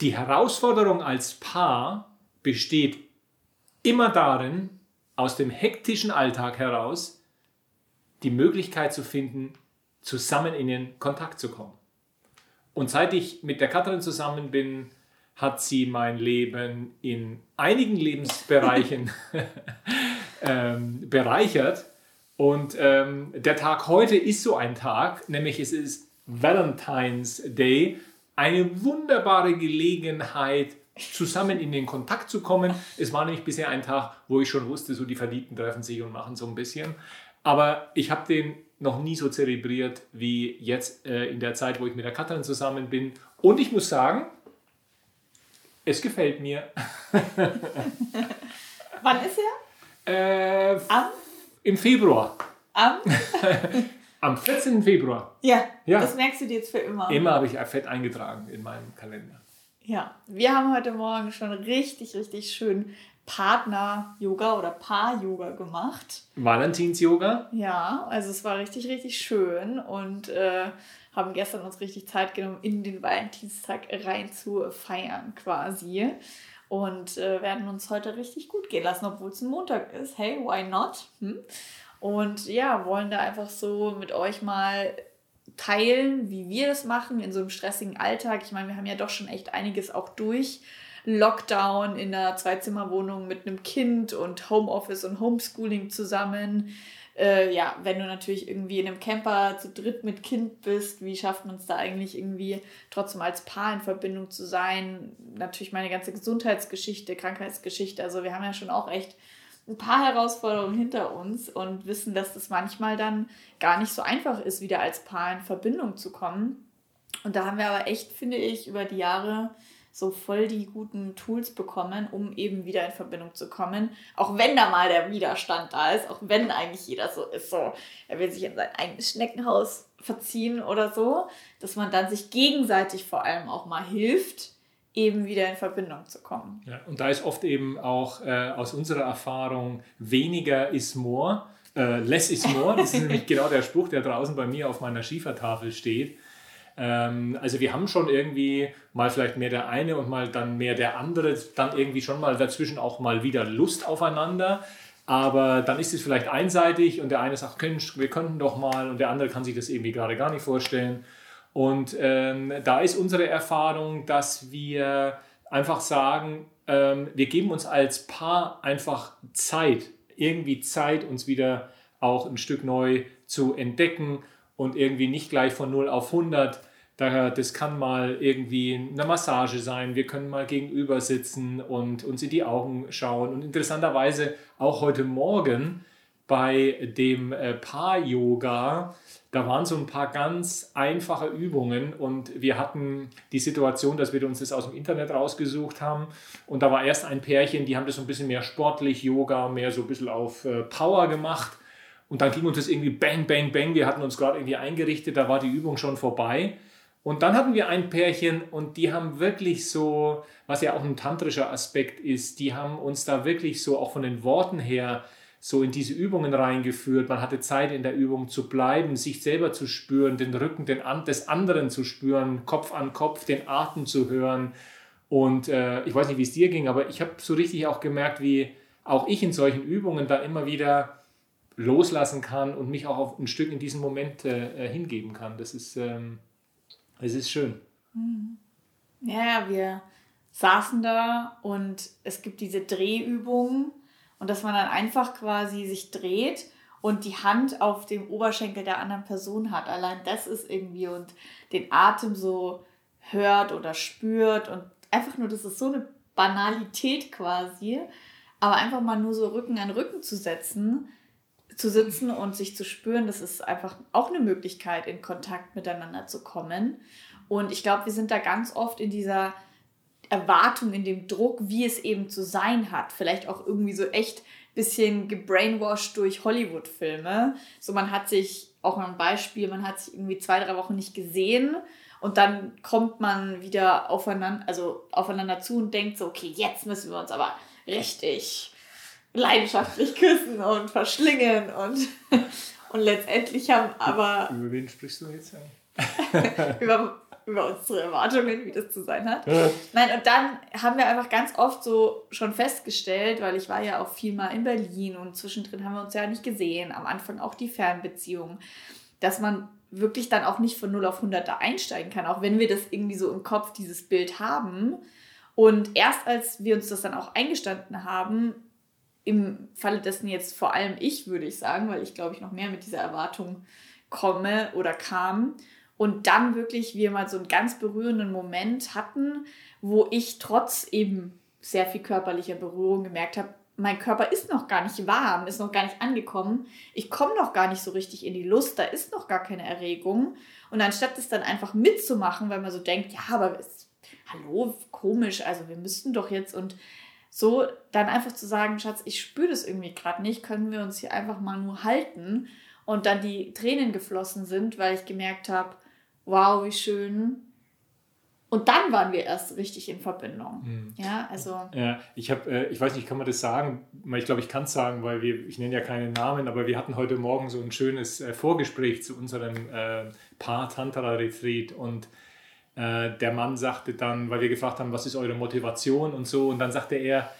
die Herausforderung als Paar besteht immer darin, aus dem hektischen Alltag heraus die Möglichkeit zu finden, zusammen in den Kontakt zu kommen. Und seit ich mit der Katrin zusammen bin, hat sie mein Leben in einigen Lebensbereichen ähm, bereichert. Und ähm, der Tag heute ist so ein Tag, nämlich es ist Valentine's Day, eine wunderbare Gelegenheit, zusammen in den Kontakt zu kommen. Es war nämlich bisher ein Tag, wo ich schon wusste, so die Verliebten treffen sich und machen so ein bisschen. Aber ich habe den noch nie so zelebriert wie jetzt äh, in der Zeit, wo ich mit der Katrin zusammen bin. Und ich muss sagen, es gefällt mir. Wann ist er? Äh, Am? Im Februar. Am? Am 14. Februar. Ja, ja, das merkst du dir jetzt für immer. Immer habe ich fett eingetragen in meinem Kalender. Ja, wir haben heute Morgen schon richtig, richtig schön Partner-Yoga oder Paar-Yoga gemacht. Valentins-Yoga? Ja, also es war richtig, richtig schön und äh, haben gestern uns richtig Zeit genommen, in den Valentinstag rein zu feiern quasi. Und äh, werden uns heute richtig gut gehen lassen, obwohl es ein Montag ist. Hey, why not? Hm? Und ja, wollen da einfach so mit euch mal teilen, wie wir das machen in so einem stressigen Alltag. Ich meine, wir haben ja doch schon echt einiges auch durch. Lockdown in einer Zweizimmerwohnung mit einem Kind und Homeoffice und Homeschooling zusammen. Äh, ja, wenn du natürlich irgendwie in einem Camper zu dritt mit Kind bist, wie schafft man es da eigentlich irgendwie trotzdem als Paar in Verbindung zu sein? Natürlich meine ganze Gesundheitsgeschichte, Krankheitsgeschichte. Also wir haben ja schon auch echt ein paar Herausforderungen hinter uns und wissen, dass das manchmal dann gar nicht so einfach ist, wieder als Paar in Verbindung zu kommen. Und da haben wir aber echt, finde ich, über die Jahre so voll die guten Tools bekommen, um eben wieder in Verbindung zu kommen. Auch wenn da mal der Widerstand da ist, auch wenn eigentlich jeder so ist, so, er will sich in sein eigenes Schneckenhaus verziehen oder so, dass man dann sich gegenseitig vor allem auch mal hilft eben wieder in Verbindung zu kommen. Ja, und da ist oft eben auch äh, aus unserer Erfahrung weniger is more, äh, less is more. Das ist nämlich genau der Spruch, der draußen bei mir auf meiner Schiefertafel steht. Ähm, also wir haben schon irgendwie mal vielleicht mehr der eine und mal dann mehr der andere, dann irgendwie schon mal dazwischen auch mal wieder Lust aufeinander. Aber dann ist es vielleicht einseitig und der eine sagt, wir könnten doch mal und der andere kann sich das irgendwie gerade gar nicht vorstellen. Und ähm, da ist unsere Erfahrung, dass wir einfach sagen, ähm, wir geben uns als Paar einfach Zeit, irgendwie Zeit, uns wieder auch ein Stück neu zu entdecken und irgendwie nicht gleich von 0 auf 100. Das kann mal irgendwie eine Massage sein. Wir können mal gegenüber sitzen und uns in die Augen schauen. Und interessanterweise auch heute Morgen bei dem äh, Paar-Yoga da waren so ein paar ganz einfache Übungen und wir hatten die Situation, dass wir uns das aus dem Internet rausgesucht haben. Und da war erst ein Pärchen, die haben das so ein bisschen mehr sportlich, Yoga, mehr so ein bisschen auf äh, Power gemacht. Und dann ging uns das irgendwie bang, bang, bang, wir hatten uns gerade irgendwie eingerichtet, da war die Übung schon vorbei. Und dann hatten wir ein Pärchen und die haben wirklich so, was ja auch ein tantrischer Aspekt ist, die haben uns da wirklich so auch von den Worten her so in diese Übungen reingeführt. Man hatte Zeit in der Übung zu bleiben, sich selber zu spüren, den Rücken den, des anderen zu spüren, Kopf an Kopf, den Atem zu hören. Und äh, ich weiß nicht, wie es dir ging, aber ich habe so richtig auch gemerkt, wie auch ich in solchen Übungen da immer wieder loslassen kann und mich auch auf ein Stück in diesen Moment äh, äh hingeben kann. Das ist, ähm, das ist schön. Mhm. Ja, wir saßen da und es gibt diese Drehübungen und dass man dann einfach quasi sich dreht und die Hand auf dem Oberschenkel der anderen Person hat. Allein das ist irgendwie und den Atem so hört oder spürt und einfach nur, das ist so eine Banalität quasi, aber einfach mal nur so Rücken an Rücken zu setzen, zu sitzen und sich zu spüren, das ist einfach auch eine Möglichkeit, in Kontakt miteinander zu kommen. Und ich glaube, wir sind da ganz oft in dieser Erwartung, in dem Druck, wie es eben zu sein hat. Vielleicht auch irgendwie so echt bisschen gebrainwashed durch Hollywood-Filme. So, man hat sich, auch mal ein Beispiel, man hat sich irgendwie zwei, drei Wochen nicht gesehen und dann kommt man wieder aufeinander, also aufeinander zu und denkt so, okay, jetzt müssen wir uns aber richtig leidenschaftlich küssen und verschlingen und, und letztendlich haben aber... Über wen sprichst du jetzt? über über unsere Erwartungen, wie das zu sein hat. Nein, und dann haben wir einfach ganz oft so schon festgestellt, weil ich war ja auch viel mal in Berlin und zwischendrin haben wir uns ja nicht gesehen, am Anfang auch die Fernbeziehung, dass man wirklich dann auch nicht von 0 auf 100 da einsteigen kann, auch wenn wir das irgendwie so im Kopf, dieses Bild haben. Und erst als wir uns das dann auch eingestanden haben, im Falle dessen jetzt vor allem ich, würde ich sagen, weil ich glaube ich noch mehr mit dieser Erwartung komme oder kam. Und dann wirklich wir mal so einen ganz berührenden Moment hatten, wo ich trotz eben sehr viel körperlicher Berührung gemerkt habe, mein Körper ist noch gar nicht warm, ist noch gar nicht angekommen. Ich komme noch gar nicht so richtig in die Lust, da ist noch gar keine Erregung. Und anstatt das dann einfach mitzumachen, weil man so denkt, ja, aber es, hallo, komisch, also wir müssten doch jetzt und so dann einfach zu sagen, Schatz, ich spüre das irgendwie gerade nicht, können wir uns hier einfach mal nur halten und dann die Tränen geflossen sind, weil ich gemerkt habe, wow, wie schön. Und dann waren wir erst richtig in Verbindung. Mhm. Ja, also. Ja, ich habe, äh, ich weiß nicht, kann man das sagen? Ich glaube, ich kann es sagen, weil wir, ich nenne ja keinen Namen, aber wir hatten heute Morgen so ein schönes äh, Vorgespräch zu unserem äh, Paar-Tantra-Retreat und äh, der Mann sagte dann, weil wir gefragt haben, was ist eure Motivation und so, und dann sagte er,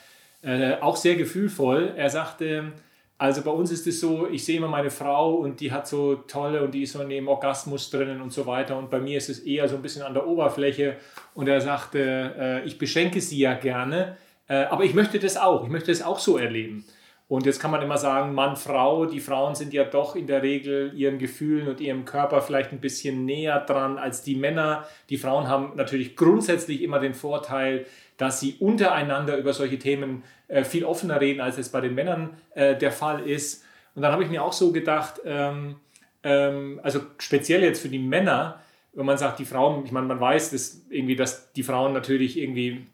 äh, auch sehr gefühlvoll, er sagte, also bei uns ist es so, ich sehe immer meine Frau und die hat so tolle und die ist so in dem Orgasmus drinnen und so weiter. Und bei mir ist es eher so ein bisschen an der Oberfläche. Und er sagte, äh, ich beschenke sie ja gerne, äh, aber ich möchte das auch. Ich möchte das auch so erleben. Und jetzt kann man immer sagen, Mann, Frau, die Frauen sind ja doch in der Regel ihren Gefühlen und ihrem Körper vielleicht ein bisschen näher dran als die Männer. Die Frauen haben natürlich grundsätzlich immer den Vorteil, dass sie untereinander über solche Themen äh, viel offener reden, als es bei den Männern äh, der Fall ist. Und dann habe ich mir auch so gedacht, ähm, ähm, also speziell jetzt für die Männer, wenn man sagt, die Frauen, ich meine, man weiß dass irgendwie, dass die Frauen natürlich irgendwie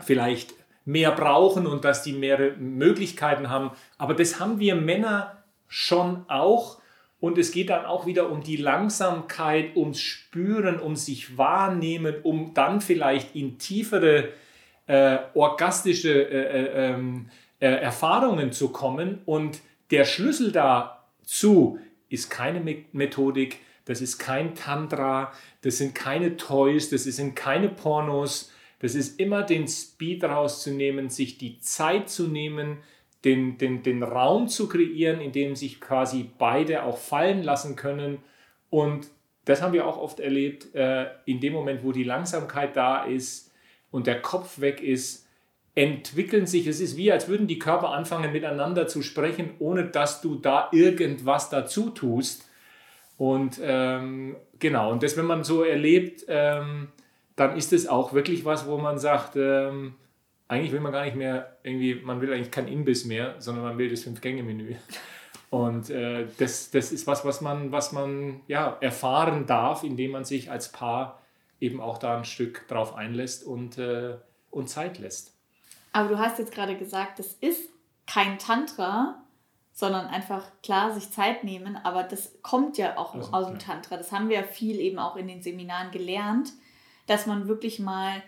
vielleicht mehr brauchen und dass die mehr Möglichkeiten haben. Aber das haben wir Männer schon auch. Und es geht dann auch wieder um die Langsamkeit, ums Spüren, um sich wahrnehmen, um dann vielleicht in tiefere äh, orgastische äh, äh, ähm, äh, Erfahrungen zu kommen. Und der Schlüssel dazu ist keine Me Methodik, das ist kein Tantra, das sind keine Toys, das sind keine Pornos. Das ist immer den Speed rauszunehmen, sich die Zeit zu nehmen, den, den, den Raum zu kreieren, in dem sich quasi beide auch fallen lassen können. Und das haben wir auch oft erlebt, äh, in dem Moment, wo die Langsamkeit da ist, und der Kopf weg ist, entwickeln sich, es ist wie, als würden die Körper anfangen miteinander zu sprechen, ohne dass du da irgendwas dazu tust. Und ähm, genau, und das, wenn man so erlebt, ähm, dann ist es auch wirklich was, wo man sagt, ähm, eigentlich will man gar nicht mehr irgendwie, man will eigentlich kein Imbiss mehr, sondern man will das Fünf-Gänge-Menü. Und äh, das, das ist was, was man, was man ja, erfahren darf, indem man sich als Paar eben auch da ein Stück drauf einlässt und, äh, und Zeit lässt. Aber du hast jetzt gerade gesagt, das ist kein Tantra, sondern einfach klar sich Zeit nehmen, aber das kommt ja auch also, aus dem. Tantra. Das haben wir ja viel eben auch in den Seminaren gelernt, dass man wirklich mal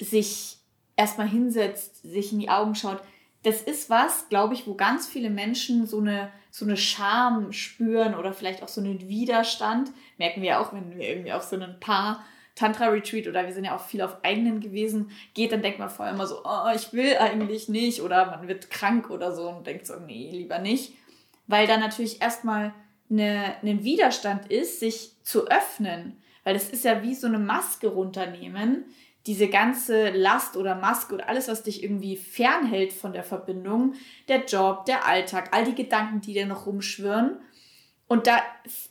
sich erstmal hinsetzt, sich in die Augen schaut. Das ist was, glaube ich, wo ganz viele Menschen so eine, so eine Scham spüren oder vielleicht auch so einen Widerstand. Merken wir auch, wenn wir irgendwie auf so ein Paar Tantra-Retreat oder wir sind ja auch viel auf eigenen gewesen, geht, dann denkt man vorher immer so, oh, ich will eigentlich nicht oder man wird krank oder so und denkt so, nee, lieber nicht. Weil da natürlich erstmal eine, ein Widerstand ist, sich zu öffnen. Weil das ist ja wie so eine Maske runternehmen. Diese ganze Last oder Maske oder alles, was dich irgendwie fernhält von der Verbindung, der Job, der Alltag, all die Gedanken, die dir noch rumschwirren. Und da,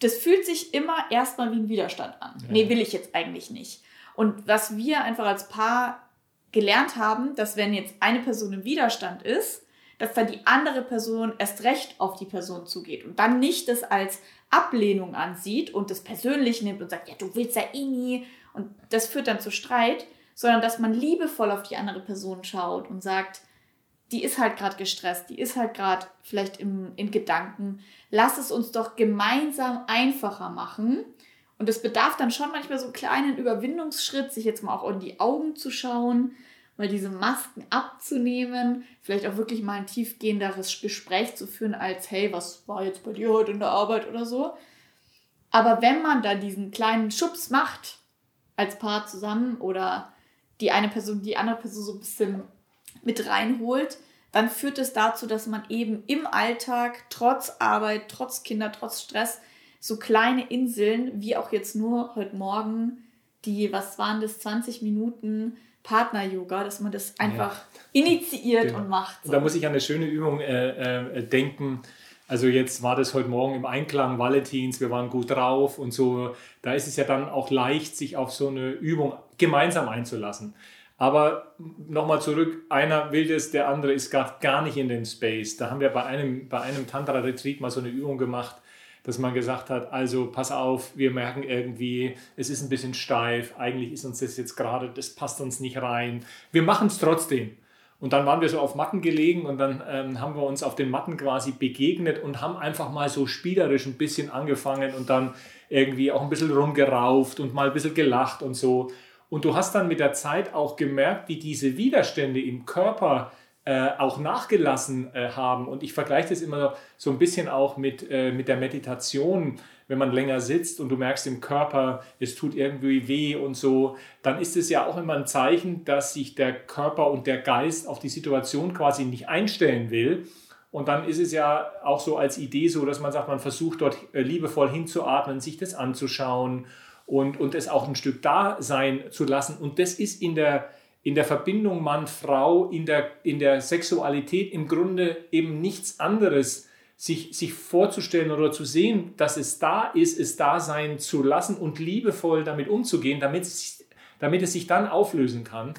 das fühlt sich immer erstmal wie ein Widerstand an. Ja. Nee, will ich jetzt eigentlich nicht. Und was wir einfach als Paar gelernt haben, dass wenn jetzt eine Person im Widerstand ist, dass dann die andere Person erst recht auf die Person zugeht und dann nicht das als Ablehnung ansieht und das persönlich nimmt und sagt, ja, du willst ja eh nie und das führt dann zu Streit, sondern dass man liebevoll auf die andere Person schaut und sagt, die ist halt gerade gestresst, die ist halt gerade vielleicht im, in Gedanken. Lass es uns doch gemeinsam einfacher machen. Und es bedarf dann schon manchmal so einen kleinen Überwindungsschritt, sich jetzt mal auch in die Augen zu schauen, mal diese Masken abzunehmen, vielleicht auch wirklich mal ein tiefgehenderes Gespräch zu führen, als hey, was war jetzt bei dir heute in der Arbeit oder so. Aber wenn man da diesen kleinen Schubs macht, als Paar zusammen oder die eine Person die andere Person so ein bisschen mit reinholt, dann führt es dazu, dass man eben im Alltag trotz Arbeit, trotz Kinder, trotz Stress so kleine Inseln, wie auch jetzt nur heute Morgen, die, was waren das, 20 Minuten Partner-Yoga, dass man das einfach ja. initiiert genau. und macht. So. Und da muss ich an eine schöne Übung äh, äh, denken. Also jetzt war das heute Morgen im Einklang Valentins, wir waren gut drauf und so. Da ist es ja dann auch leicht, sich auf so eine Übung gemeinsam einzulassen. Aber nochmal zurück, einer will das, der andere ist gar, gar nicht in den Space. Da haben wir bei einem, bei einem Tantra-Retreat mal so eine Übung gemacht, dass man gesagt hat, also pass auf, wir merken irgendwie, es ist ein bisschen steif, eigentlich ist uns das jetzt gerade, das passt uns nicht rein. Wir machen es trotzdem. Und dann waren wir so auf Matten gelegen und dann ähm, haben wir uns auf den Matten quasi begegnet und haben einfach mal so spielerisch ein bisschen angefangen und dann irgendwie auch ein bisschen rumgerauft und mal ein bisschen gelacht und so. Und du hast dann mit der Zeit auch gemerkt, wie diese Widerstände im Körper äh, auch nachgelassen äh, haben. Und ich vergleiche das immer so ein bisschen auch mit, äh, mit der Meditation. Wenn man länger sitzt und du merkst im Körper, es tut irgendwie weh und so, dann ist es ja auch immer ein Zeichen, dass sich der Körper und der Geist auf die Situation quasi nicht einstellen will. Und dann ist es ja auch so als Idee so, dass man sagt, man versucht dort äh, liebevoll hinzuatmen, sich das anzuschauen und, und es auch ein Stück da sein zu lassen. Und das ist in der, in der Verbindung Mann-Frau, in der, in der Sexualität im Grunde eben nichts anderes, sich, sich vorzustellen oder zu sehen, dass es da ist, es da sein zu lassen und liebevoll damit umzugehen, damit es, damit es sich dann auflösen kann.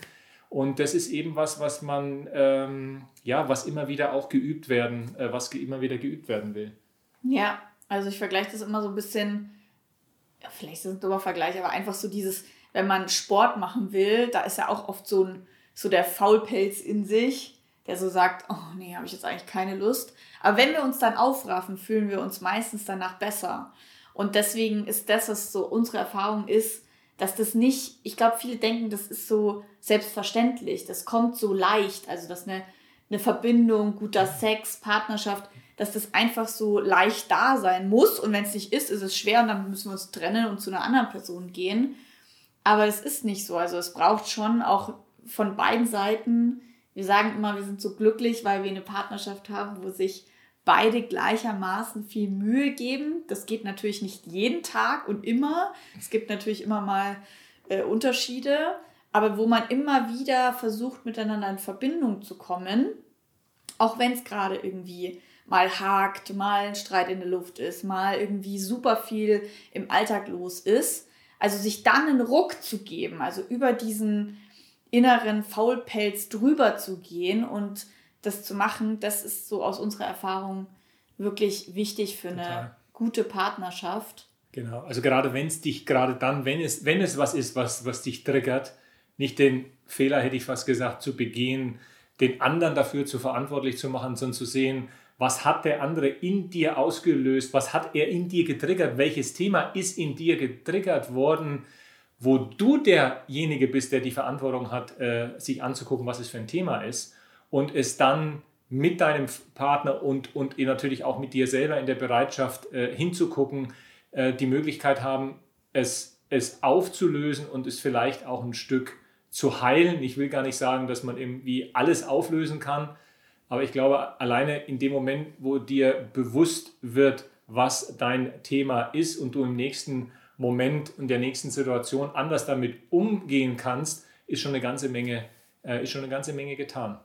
Und das ist eben was, was man, ähm, ja, was immer wieder auch geübt werden, äh, was immer wieder geübt werden will. Ja, also ich vergleiche das immer so ein bisschen ja, vielleicht ist es ein dummer Vergleich, aber einfach so dieses, wenn man Sport machen will, da ist ja auch oft so, ein, so der Faulpelz in sich, der so sagt, oh nee, habe ich jetzt eigentlich keine Lust. Aber wenn wir uns dann aufraffen, fühlen wir uns meistens danach besser. Und deswegen ist das, was so unsere Erfahrung ist, dass das nicht, ich glaube, viele denken, das ist so selbstverständlich, das kommt so leicht, also dass eine, eine Verbindung, guter Sex, Partnerschaft, dass das einfach so leicht da sein muss. Und wenn es nicht ist, ist es schwer und dann müssen wir uns trennen und zu einer anderen Person gehen. Aber es ist nicht so. Also es braucht schon auch von beiden Seiten, wir sagen immer, wir sind so glücklich, weil wir eine Partnerschaft haben, wo sich beide gleichermaßen viel Mühe geben. Das geht natürlich nicht jeden Tag und immer. Es gibt natürlich immer mal äh, Unterschiede, aber wo man immer wieder versucht, miteinander in Verbindung zu kommen, auch wenn es gerade irgendwie mal hakt, mal ein Streit in der Luft ist, mal irgendwie super viel im Alltag los ist. Also sich dann einen Ruck zu geben, also über diesen inneren Faulpelz drüber zu gehen und das zu machen, das ist so aus unserer Erfahrung wirklich wichtig für Total. eine gute Partnerschaft. Genau, also gerade wenn es dich, gerade dann, wenn es, wenn es was ist, was, was dich triggert, nicht den Fehler, hätte ich fast gesagt, zu begehen, den anderen dafür zu verantwortlich zu machen, sondern zu sehen, was hat der andere in dir ausgelöst? Was hat er in dir getriggert? Welches Thema ist in dir getriggert worden, wo du derjenige bist, der die Verantwortung hat, äh, sich anzugucken, was es für ein Thema ist und es dann mit deinem Partner und, und natürlich auch mit dir selber in der Bereitschaft äh, hinzugucken, äh, die Möglichkeit haben, es, es aufzulösen und es vielleicht auch ein Stück zu heilen. Ich will gar nicht sagen, dass man irgendwie alles auflösen kann, aber ich glaube, alleine in dem Moment, wo dir bewusst wird, was dein Thema ist und du im nächsten Moment und der nächsten Situation anders damit umgehen kannst, ist schon eine ganze Menge, äh, ist schon eine ganze Menge getan.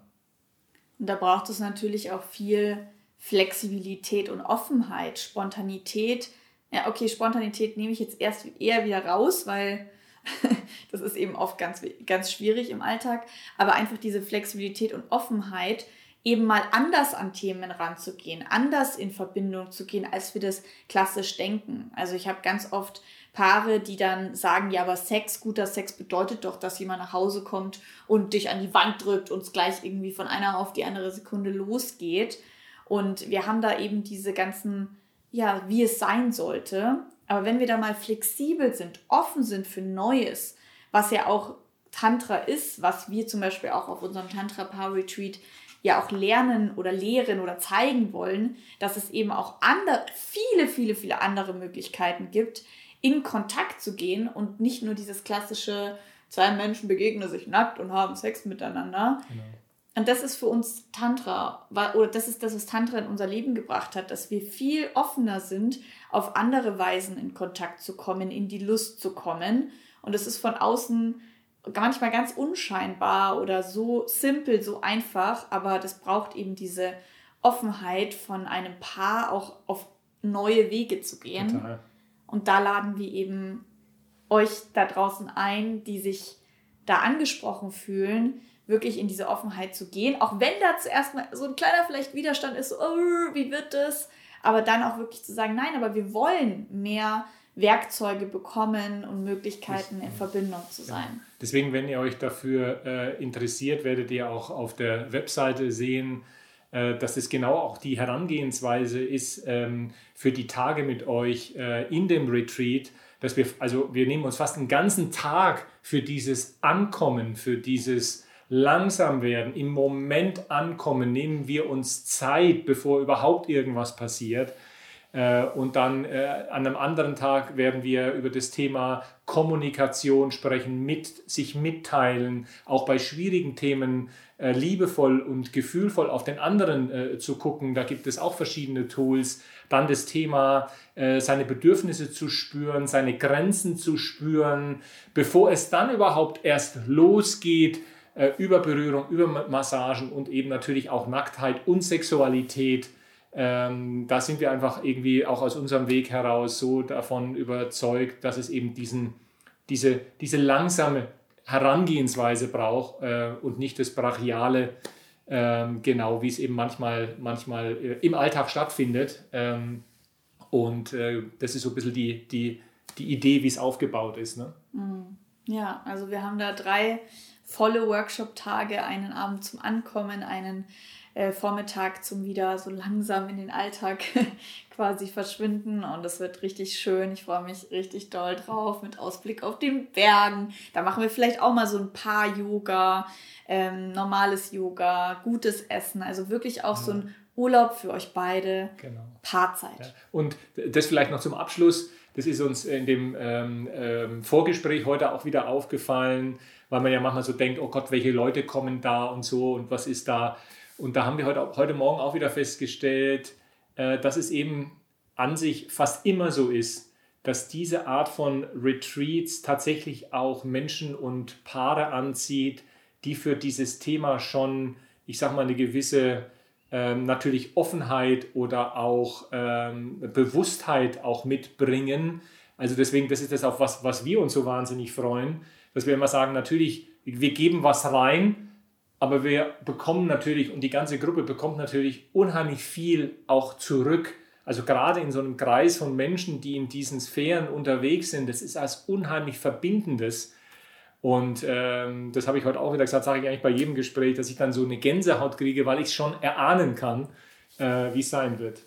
Und da braucht es natürlich auch viel Flexibilität und Offenheit, Spontanität. Ja, okay, Spontanität nehme ich jetzt erst eher wieder raus, weil das ist eben oft ganz, ganz schwierig im Alltag. Aber einfach diese Flexibilität und Offenheit, eben mal anders an Themen ranzugehen, anders in Verbindung zu gehen, als wir das klassisch denken. Also ich habe ganz oft Paare, die dann sagen, ja, aber Sex, guter Sex bedeutet doch, dass jemand nach Hause kommt und dich an die Wand drückt und es gleich irgendwie von einer auf die andere Sekunde losgeht. Und wir haben da eben diese ganzen, ja, wie es sein sollte. Aber wenn wir da mal flexibel sind, offen sind für Neues, was ja auch Tantra ist, was wir zum Beispiel auch auf unserem Tantra Power Retreat ja auch lernen oder lehren oder zeigen wollen, dass es eben auch andere, viele, viele, viele andere Möglichkeiten gibt, in Kontakt zu gehen und nicht nur dieses klassische, zwei Menschen begegnen sich nackt und haben Sex miteinander. Genau. Und das ist für uns Tantra, oder das ist das, was Tantra in unser Leben gebracht hat, dass wir viel offener sind, auf andere Weisen in Kontakt zu kommen, in die Lust zu kommen. Und es ist von außen manchmal ganz unscheinbar oder so simpel, so einfach, aber das braucht eben diese Offenheit von einem Paar auch auf neue Wege zu gehen. Total. Und da laden wir eben euch da draußen ein, die sich da angesprochen fühlen, wirklich in diese Offenheit zu gehen. Auch wenn da zuerst mal so ein kleiner vielleicht Widerstand ist, so, oh, wie wird das? Aber dann auch wirklich zu sagen, nein, aber wir wollen mehr Werkzeuge bekommen und Möglichkeiten in Verbindung zu sein. Deswegen, wenn ihr euch dafür äh, interessiert, werdet ihr auch auf der Webseite sehen, äh, dass es genau auch die Herangehensweise ist ähm, für die Tage mit euch äh, in dem Retreat, dass wir, also wir nehmen uns fast einen ganzen Tag für dieses Ankommen, für dieses langsam werden, im Moment ankommen, nehmen wir uns Zeit, bevor überhaupt irgendwas passiert. Äh, und dann äh, an einem anderen Tag werden wir über das Thema Kommunikation sprechen, mit sich mitteilen, auch bei schwierigen Themen äh, liebevoll und gefühlvoll auf den anderen zu gucken. Da gibt es auch verschiedene Tools. Dann das Thema, seine Bedürfnisse zu spüren, seine Grenzen zu spüren, bevor es dann überhaupt erst losgeht äh, über Berührung, über Massagen und eben natürlich auch Nacktheit und Sexualität. Ähm, da sind wir einfach irgendwie auch aus unserem Weg heraus so davon überzeugt, dass es eben diesen, diese, diese langsame Herangehensweise braucht äh, und nicht das brachiale, äh, genau wie es eben manchmal, manchmal äh, im Alltag stattfindet. Ähm, und äh, das ist so ein bisschen die, die, die Idee, wie es aufgebaut ist. Ne? Mhm. Ja, also wir haben da drei volle Workshop-Tage, einen Abend zum Ankommen, einen äh, Vormittag zum wieder so langsam in den Alltag quasi verschwinden. Und es wird richtig schön. Ich freue mich richtig doll drauf mit Ausblick auf den Bergen. Da machen wir vielleicht auch mal so ein paar Yoga, ähm, normales Yoga, gutes Essen. Also wirklich auch so ein Urlaub für euch beide. Genau. Paarzeit. Ja. Und das vielleicht noch zum Abschluss. Das ist uns in dem ähm, ähm, Vorgespräch heute auch wieder aufgefallen weil man ja manchmal so denkt, oh Gott, welche Leute kommen da und so und was ist da. Und da haben wir heute, heute Morgen auch wieder festgestellt, äh, dass es eben an sich fast immer so ist, dass diese Art von Retreats tatsächlich auch Menschen und Paare anzieht, die für dieses Thema schon, ich sag mal, eine gewisse ähm, natürlich Offenheit oder auch ähm, Bewusstheit auch mitbringen. Also deswegen, das ist das auch was, was wir uns so wahnsinnig freuen, dass wir immer sagen, natürlich, wir geben was rein, aber wir bekommen natürlich, und die ganze Gruppe bekommt natürlich unheimlich viel auch zurück. Also gerade in so einem Kreis von Menschen, die in diesen Sphären unterwegs sind, das ist als unheimlich Verbindendes. Und ähm, das habe ich heute auch wieder gesagt, sage ich eigentlich bei jedem Gespräch, dass ich dann so eine Gänsehaut kriege, weil ich es schon erahnen kann, äh, wie es sein wird.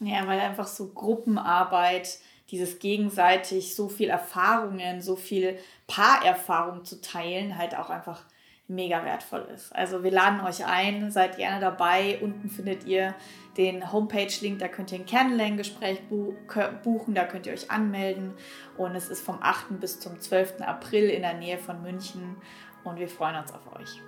Ja, weil einfach so Gruppenarbeit dieses gegenseitig so viel Erfahrungen, so viel Paarerfahrung zu teilen, halt auch einfach mega wertvoll ist. Also wir laden euch ein, seid gerne dabei. Unten findet ihr den Homepage-Link, da könnt ihr ein Kennenlerngespräch buchen, da könnt ihr euch anmelden. Und es ist vom 8. bis zum 12. April in der Nähe von München und wir freuen uns auf euch.